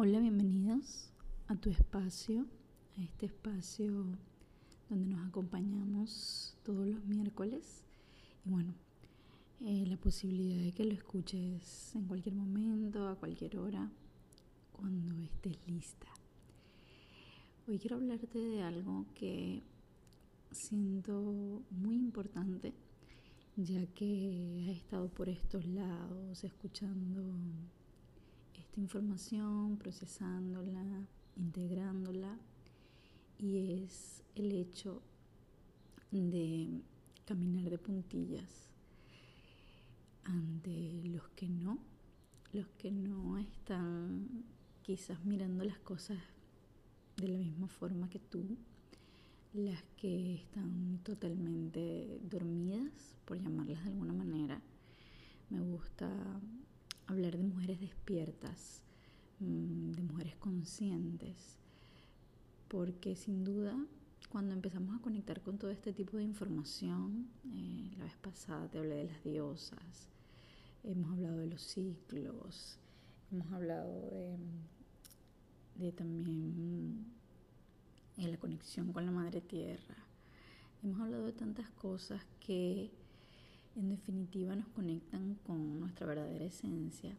Hola, bienvenidos a tu espacio, a este espacio donde nos acompañamos todos los miércoles. Y bueno, eh, la posibilidad de que lo escuches en cualquier momento, a cualquier hora, cuando estés lista. Hoy quiero hablarte de algo que siento muy importante, ya que has estado por estos lados escuchando información, procesándola, integrándola, y es el hecho de caminar de puntillas ante los que no, los que no están quizás mirando las cosas de la misma forma que tú, las que están totalmente dormidas, por llamarlas de alguna manera. Me gusta hablar de mujeres despiertas, mm, de mujeres conscientes, porque sin duda cuando empezamos a conectar con todo este tipo de información, eh, la vez pasada te hablé de las diosas, hemos hablado de los ciclos, hemos hablado de, de también la conexión con la madre tierra, hemos hablado de tantas cosas que en definitiva nos conectan con nuestra verdadera esencia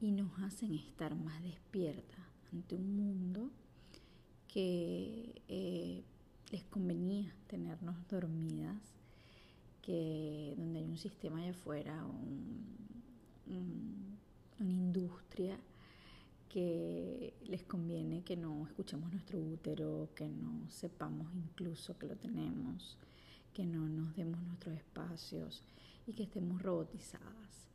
y nos hacen estar más despierta ante un mundo que eh, les convenía tenernos dormidas, que donde hay un sistema allá afuera, una industria que les conviene que no escuchemos nuestro útero, que no sepamos incluso que lo tenemos, que no nos demos nuestros espacios y que estemos robotizadas.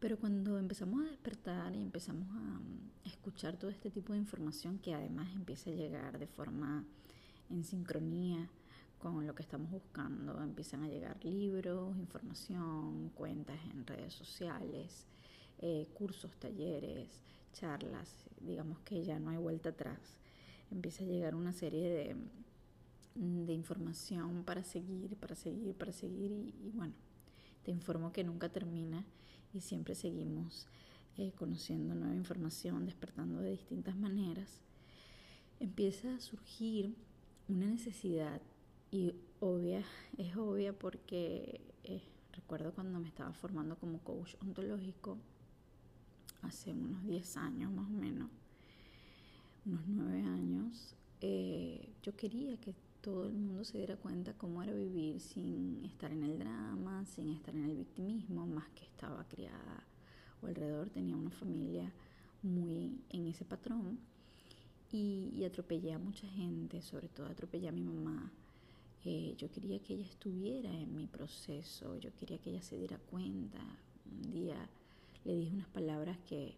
Pero cuando empezamos a despertar y empezamos a, escuchar todo este tipo de información que además empieza a llegar de forma en sincronía con lo que estamos buscando, empiezan a llegar libros, información, cuentas en redes sociales, eh, cursos, talleres, charlas, digamos que ya no hay vuelta atrás. Empieza a llegar una serie de, de información para seguir, para seguir, para seguir y, bueno, te informo que nunca termina y siempre seguimos eh, conociendo nueva información, despertando de distintas maneras. Empieza a surgir una necesidad y obvia, es obvia porque eh, recuerdo cuando me estaba formando como coach ontológico hace unos 10 años más o menos, unos 9 años, eh, yo quería que todo el mundo se diera cuenta cómo era vivir sin estar en el drama, sin estar en el victimismo, más que estaba criada o alrededor, tenía una familia muy en ese patrón y, atropellé a mucha gente, sobre todo atropellé a mi mamá. Eh, yo quería que ella estuviera en mi proceso, yo quería que ella se diera cuenta. Un día le dije unas palabras que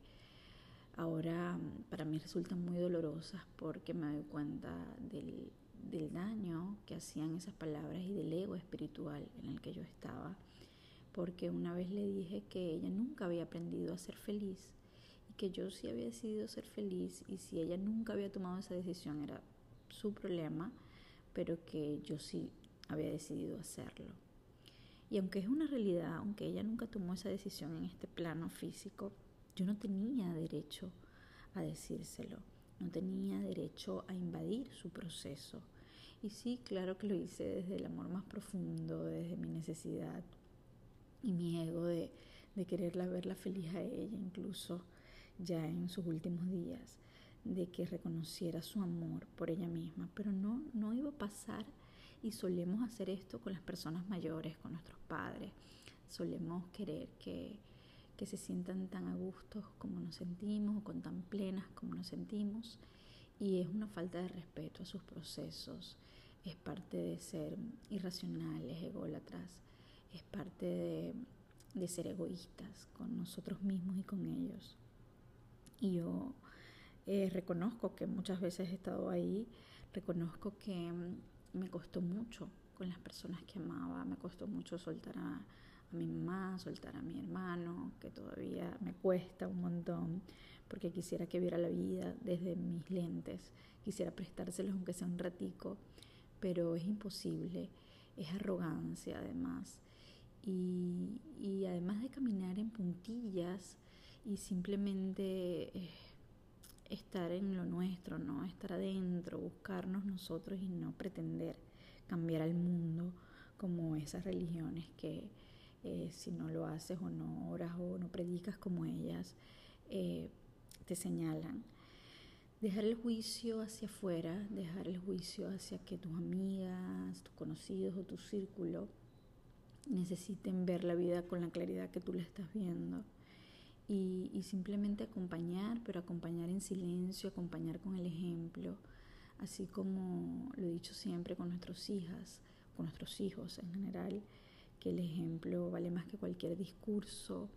ahora para mí resultan muy dolorosas porque me doy cuenta del, del daño que hacían esas palabras y del ego espiritual en el que yo estaba, porque una vez le dije que ella nunca había aprendido a ser feliz y que yo sí había decidido ser feliz y si ella nunca había tomado esa decisión era su problema, pero que yo sí había decidido hacerlo. Y aunque es una realidad, aunque ella nunca tomó esa decisión en este plano físico, yo no tenía derecho a decírselo no tenía derecho a invadir su proceso. Y sí, claro que lo hice desde el amor más profundo, desde mi necesidad y mi ego de, quererla verla feliz a ella, incluso ya en sus últimos días, de que reconociera su amor por ella misma. Pero no, no iba a pasar y solemos hacer esto con las personas mayores, con nuestros padres. Solemos querer que, que se sientan tan a gusto como nos sentimos o con tan plenas como nos sentimos y es una falta de respeto a sus procesos, es parte de ser irracionales, ególatras, es parte de, de ser egoístas con nosotros mismos y con ellos. Y yo eh, reconozco que muchas veces he estado ahí, reconozco que me costó mucho con las personas que amaba, me costó mucho soltar a, a mi mamá, soltar a mi hermano, que todavía me cuesta un montón, porque quisiera que viera la vida desde mis lentes, quisiera prestárselos aunque sea un ratico, pero es imposible, es arrogancia además. Y, y además de caminar en puntillas y simplemente eh, estar en lo nuestro, ¿no? Estar adentro, buscarnos nosotros y no pretender cambiar al mundo como esas religiones que eh, si no lo haces o no oras o no predicas como ellas, eh, te señalan. Dejar el juicio hacia afuera, dejar el juicio hacia que tus amigas, tus conocidos o tu círculo necesiten ver la vida con la claridad que tú la estás viendo. Y, simplemente acompañar, pero acompañar en silencio, acompañar con el ejemplo, así como lo he dicho siempre con nuestras hijas, con nuestros hijos en general, que el ejemplo vale más que cualquier discurso,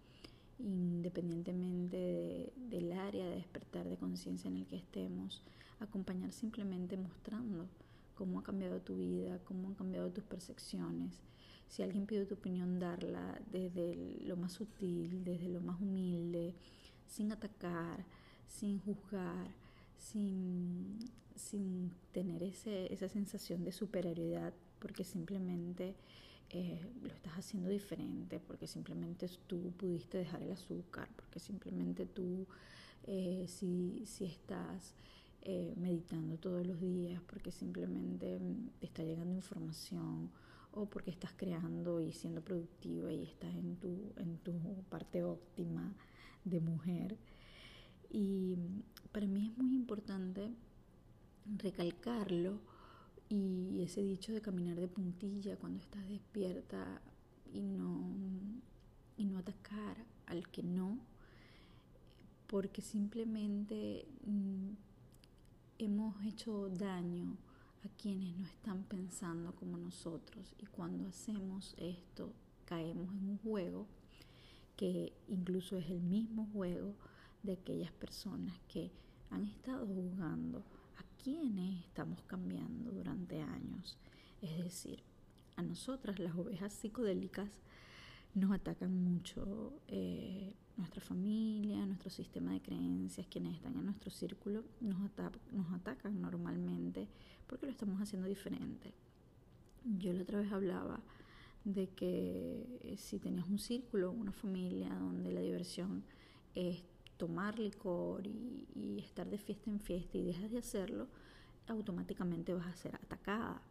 independientemente del área de despertar de conciencia en el que estemos, acompañar simplemente mostrando cómo ha cambiado tu vida, cómo han cambiado tus percepciones. Si alguien pide tu opinión, darla desde lo más sutil, desde lo más humilde, sin atacar, sin juzgar, sin, sin tener ese, esa sensación de superioridad, porque simplemente eh, lo estás haciendo diferente, porque simplemente tú pudiste dejar el azúcar, porque simplemente tú eh, si, si, estás eh, meditando todos los días, porque simplemente te está llegando información o porque estás creando y siendo productiva y estás en tu, en tu parte óptima de mujer. Y para mí es muy importante recalcarlo y ese dicho de caminar de puntilla cuando estás despierta y no, y no atacar al que no, porque simplemente mm, hemos hecho daño a quienes no están pensando como nosotros y cuando hacemos esto caemos en un juego que incluso es el mismo juego de aquellas personas que han estado jugando quienes estamos cambiando durante años. Es decir, a nosotras las ovejas psicodélicas nos atacan mucho eh, nuestra familia, nuestro sistema de creencias, quienes están en nuestro círculo nos, nos atacan normalmente porque lo estamos haciendo diferente. Yo la otra vez hablaba de que eh, si tenías un círculo, una familia donde la diversión es tomar licor y, estar de fiesta en fiesta y dejas de hacerlo, automáticamente vas a ser atacada.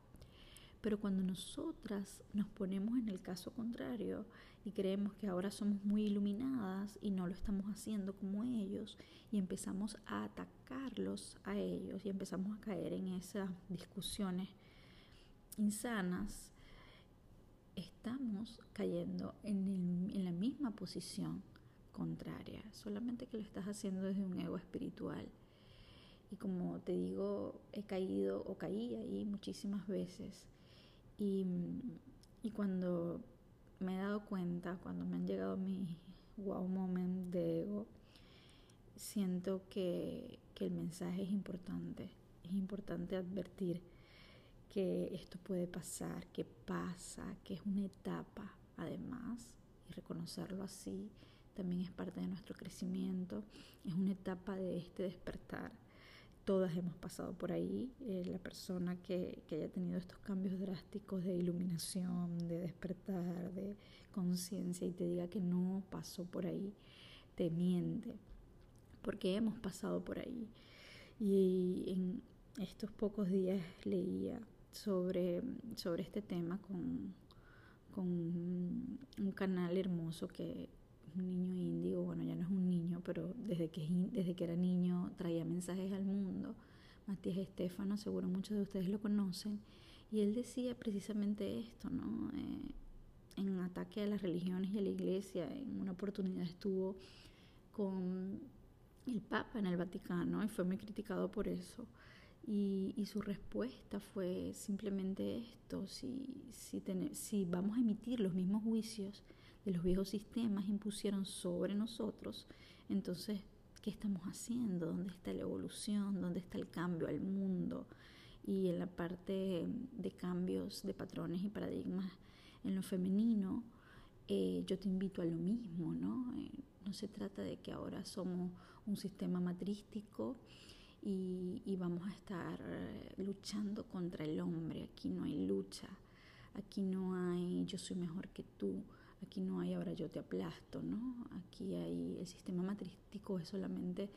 Pero cuando nosotras nos ponemos en el caso contrario y creemos que ahora somos muy iluminadas y no lo estamos haciendo como ellos y empezamos a atacarlos a ellos y empezamos a caer en esas discusiones insanas, estamos cayendo en, en la misma posición contraria, solamente que lo estás haciendo desde un ego espiritual. Y como te digo, he caído o caí ahí muchísimas veces. Y, y cuando me he dado cuenta, cuando me han llegado mis wow moments de ego, siento que, que el mensaje es importante. Es importante advertir que esto puede pasar, que pasa, que es una etapa además, y reconocerlo así también es parte de nuestro crecimiento, es una etapa de este despertar. Todas hemos pasado por ahí. Eh, la persona que, que haya tenido estos cambios drásticos de iluminación, de despertar, de conciencia y te diga que no pasó por ahí, te miente, porque hemos pasado por ahí. Y en estos pocos días leía sobre, sobre este tema con, con un canal hermoso que un niño índigo, bueno, ya no es un niño, pero desde que, desde que era niño traía mensajes al mundo. Matías Estefano, seguro muchos de ustedes lo conocen, y él decía precisamente esto, ¿no? Eh, en ataque a las religiones y a la iglesia, en una oportunidad estuvo con el Papa en el Vaticano y fue muy criticado por eso. Y, y su respuesta fue simplemente esto, si, si, si vamos a emitir los mismos juicios, los viejos sistemas impusieron sobre nosotros, entonces, ¿qué estamos haciendo? ¿Dónde está la evolución? ¿Dónde está el cambio al mundo? Y en la parte de cambios de patrones y paradigmas en lo femenino, eh, yo te invito a lo mismo, ¿no? Eh, no se trata de que ahora somos un sistema matrístico y, y vamos a estar eh, luchando contra el hombre. Aquí no hay lucha, aquí no hay yo soy mejor que tú, Aquí no hay ahora yo te aplasto, ¿no? Aquí hay el sistema matrístico es solamente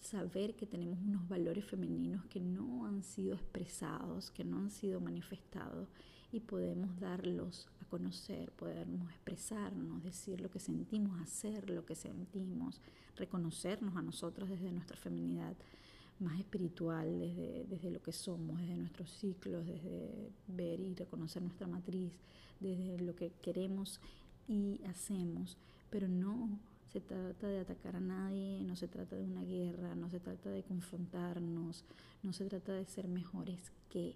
saber que tenemos unos valores femeninos que no han sido expresados, que no han sido manifestados y podemos darlos a conocer, podemos expresarnos, decir lo que sentimos, hacer lo que sentimos, reconocernos a nosotros desde nuestra feminidad más espiritual, desde, desde lo que somos, desde nuestros ciclos, desde ver y reconocer nuestra matriz, desde lo que queremos y hacemos, pero no se trata de atacar a nadie, no se trata de una guerra, no se trata de confrontarnos, no se trata de ser mejores que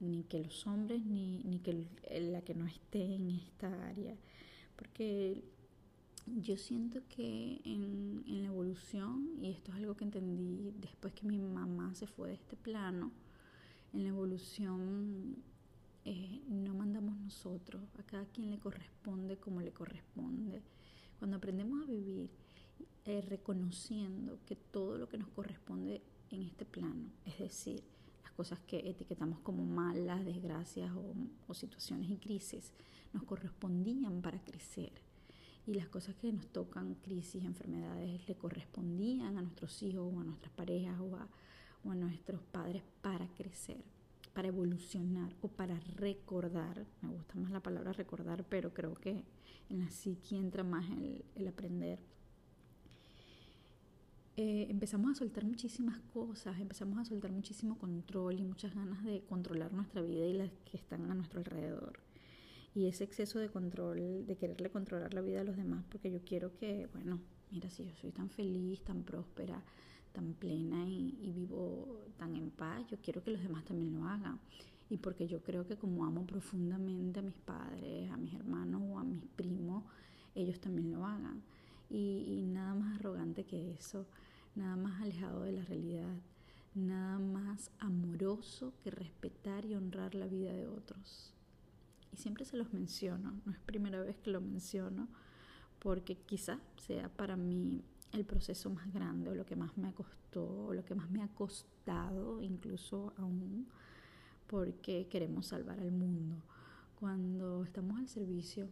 ni que los hombres ni, ni que la que no esté en esta área. Porque yo siento que en, en, la evolución, y esto es algo que entendí después que mi mamá se fue de este plano, en la evolución eh, no mandamos nosotros, a cada quien le corresponde como le corresponde. Cuando aprendemos a vivir eh, reconociendo que todo lo que nos corresponde en este plano, es decir, las cosas que etiquetamos como malas, desgracias o, situaciones y crisis, nos correspondían para crecer. Y las cosas que nos tocan, crisis, enfermedades, le correspondían a nuestros hijos o a nuestras parejas o a nuestros padres para crecer para evolucionar o para recordar, me gusta más la palabra recordar, pero creo que en la psique entra más el, aprender. Eh, empezamos a soltar muchísimas cosas, empezamos a soltar muchísimo control y muchas ganas de controlar nuestra vida y las que están a nuestro alrededor. Y ese exceso de control, de quererle controlar la vida a los demás, porque yo quiero que, bueno, mira, si yo soy tan feliz, tan próspera, tan plena y, vivo tan en paz, yo quiero que los demás también lo hagan. Y porque yo creo que como amo profundamente a mis padres, a mis hermanos o a mis primos, ellos también lo hagan. Y, nada más arrogante que eso, nada más alejado de la realidad, nada más amoroso que respetar y honrar la vida de otros. Y siempre se los menciono, no es primera vez que lo menciono, porque quizá sea para mí el proceso más grande o lo que más me costó o lo que más me ha costado incluso aún porque queremos salvar al mundo. Cuando estamos al servicio,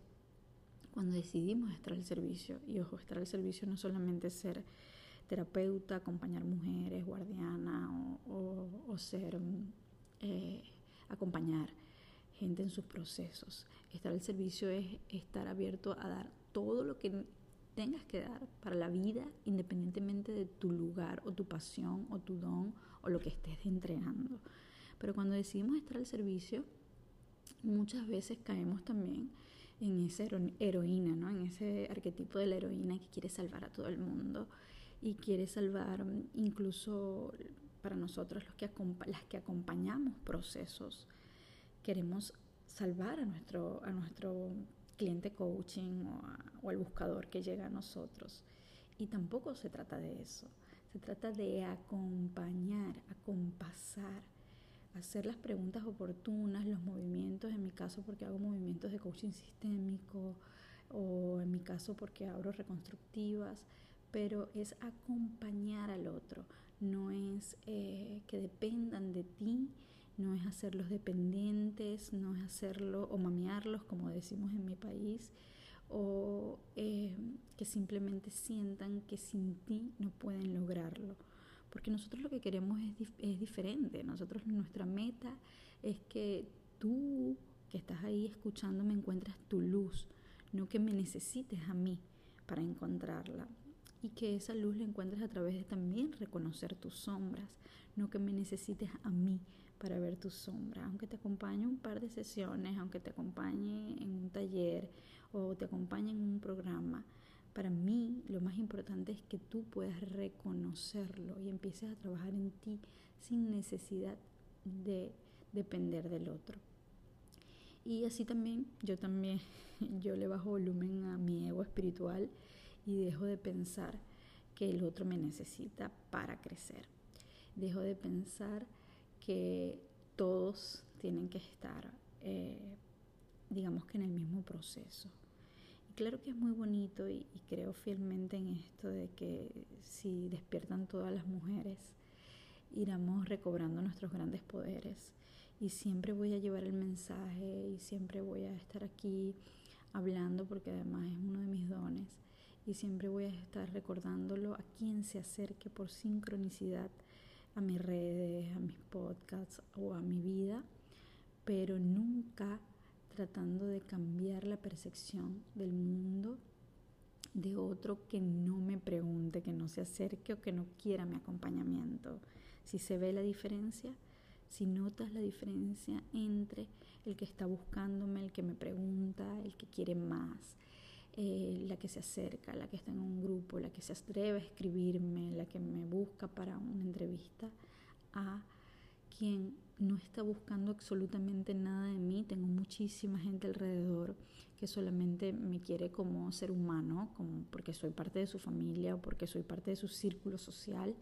cuando decidimos estar al servicio, y ojo, estar al servicio no solamente ser terapeuta, acompañar mujeres, guardiana o, ser, eh, acompañar gente en sus procesos. Estar al servicio es estar abierto a dar todo lo que tengas que dar para la vida, independientemente de tu lugar o tu pasión o tu don o lo que estés entregando. Pero cuando decidimos estar al servicio, muchas veces caemos también en esa heroína, ¿no? en ese arquetipo de la heroína que quiere salvar a todo el mundo y quiere salvar mm, incluso para nosotros los que las que acompañamos procesos. Queremos salvar a nuestro, a nuestro cliente coaching o, al buscador que llega a nosotros. Y tampoco se trata de eso. Se trata de acompañar, acompasar, hacer las preguntas oportunas, los movimientos, en mi caso porque hago movimientos de coaching sistémico o en mi caso porque abro reconstructivas, pero es acompañar al otro, no es eh, que dependan de ti no es hacerlos dependientes, no es hacerlo o mamearlos, como decimos en mi país, o eh, que simplemente sientan que sin ti no pueden lograrlo. Porque nosotros lo que queremos es, diferente. Nosotros nuestra meta es que tú que estás ahí escuchando me encuentras tu luz, no que me necesites a mí para encontrarla. Y que esa luz la encuentres a través de también reconocer tus sombras, no que me necesites a mí para ver tu sombra, aunque te acompañe un par de sesiones, aunque te acompañe en un taller o te acompañe en un programa. Para mí lo más importante es que tú puedas reconocerlo y empieces a trabajar en ti sin necesidad de depender del otro. Y así también, yo también, yo le bajo volumen a mi ego espiritual y dejo de pensar que el otro me necesita para crecer. Dejo de pensar que todos tienen que estar, eh, digamos que en el mismo proceso. Y claro que es muy bonito y, creo fielmente en esto de que si despiertan todas las mujeres, iremos recobrando nuestros grandes poderes. Y siempre voy a llevar el mensaje y siempre voy a estar aquí hablando porque además es uno de mis dones. y siempre voy a estar recordándolo a quien se acerque por sincronicidad a a mis podcasts o a mi vida, pero nunca tratando de cambiar la percepción del mundo de otro que no me pregunte, que no se acerque o que no quiera mi acompañamiento. Si se ve la diferencia, si notas la diferencia entre el que está buscándome, el que me pregunta, el que quiere más, eh, la que se acerca, la que está en un grupo, la que se atreve a escribirme, la que me busca para una entrevista, a quien no está buscando absolutamente nada de mí. Tengo muchísima gente alrededor que solamente me quiere como ser humano, como porque soy parte de su familia o porque soy parte de su círculo social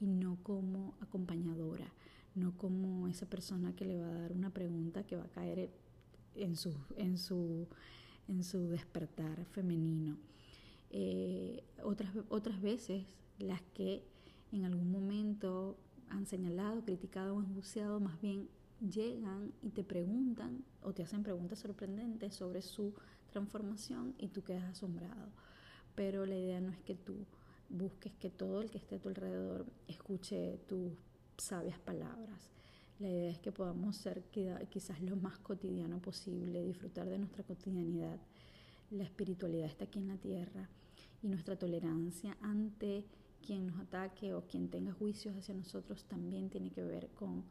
y no como acompañadora, no como esa persona que le va a dar una pregunta que va a caer en su, en su en su despertar femenino. Eh, otras, otras veces las que en algún momento han señalado, criticado o enjuiciado, más bien llegan y te preguntan o te hacen preguntas sorprendentes sobre su transformación y tú quedas asombrado. Pero la idea no es que tú busques que todo el que esté a tu alrededor escuche tus sabias palabras. La idea es que podamos ser quizás lo más cotidiano posible, disfrutar de nuestra cotidianidad. La espiritualidad está aquí en la tierra y nuestra tolerancia ante quien nos ataque o quien tenga juicios hacia nosotros también tiene que ver con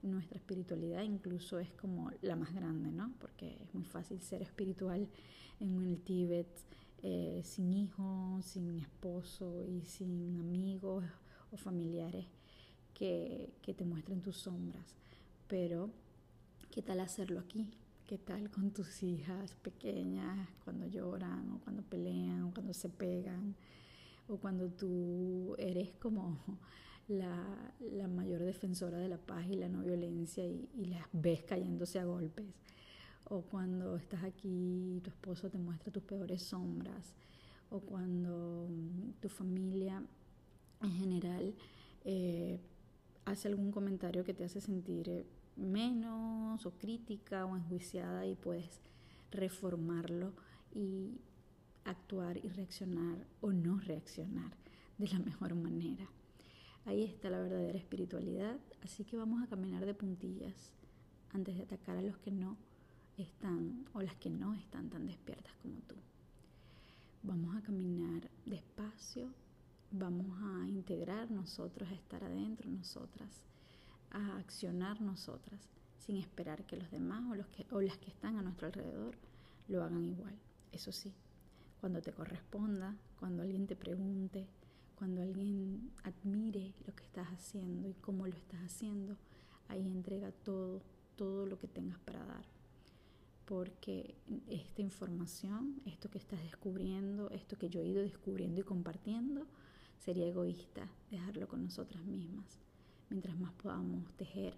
nuestra espiritualidad, incluso es como la más grande, ¿no? Porque es muy fácil ser espiritual en el Tíbet eh, sin hijos, sin esposo y sin amigos o familiares que, te muestren tus sombras. Pero, ¿qué tal hacerlo aquí? ¿Qué tal con tus hijas pequeñas cuando lloran o cuando pelean o cuando se pegan? O cuando tú eres como la, mayor defensora de la paz y la no violencia y, y, las ves cayéndose a golpes. O cuando estás aquí y tu esposo te muestra tus peores sombras. O cuando mm, tu familia en general eh, hace algún comentario que te hace sentir eh, menos o crítica o enjuiciada y puedes reformarlo y actuar y reaccionar o no reaccionar de la mejor manera. Ahí está la verdadera espiritualidad, así que vamos a caminar de puntillas antes de atacar a los que no están o las que no están tan despiertas como tú. Vamos a caminar despacio vamos a integrar nosotros, a estar adentro nosotras, a accionar nosotras, sin esperar que los demás o, los que, o las que están a nuestro alrededor lo hagan igual. Eso sí, cuando te corresponda, cuando alguien te pregunte, cuando alguien admire lo que estás haciendo y cómo lo estás haciendo, ahí entrega todo, todo lo que tengas para dar. Porque esta información, esto que estás descubriendo, esto que yo he ido descubriendo y compartiendo, Sería egoísta dejarlo con nosotras mismas. Mientras más podamos tejer,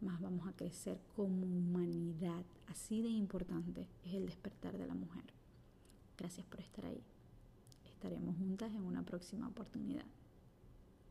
más vamos a crecer como humanidad. Así de importante es el despertar de la mujer. Gracias por estar ahí. Estaremos juntas en una próxima oportunidad.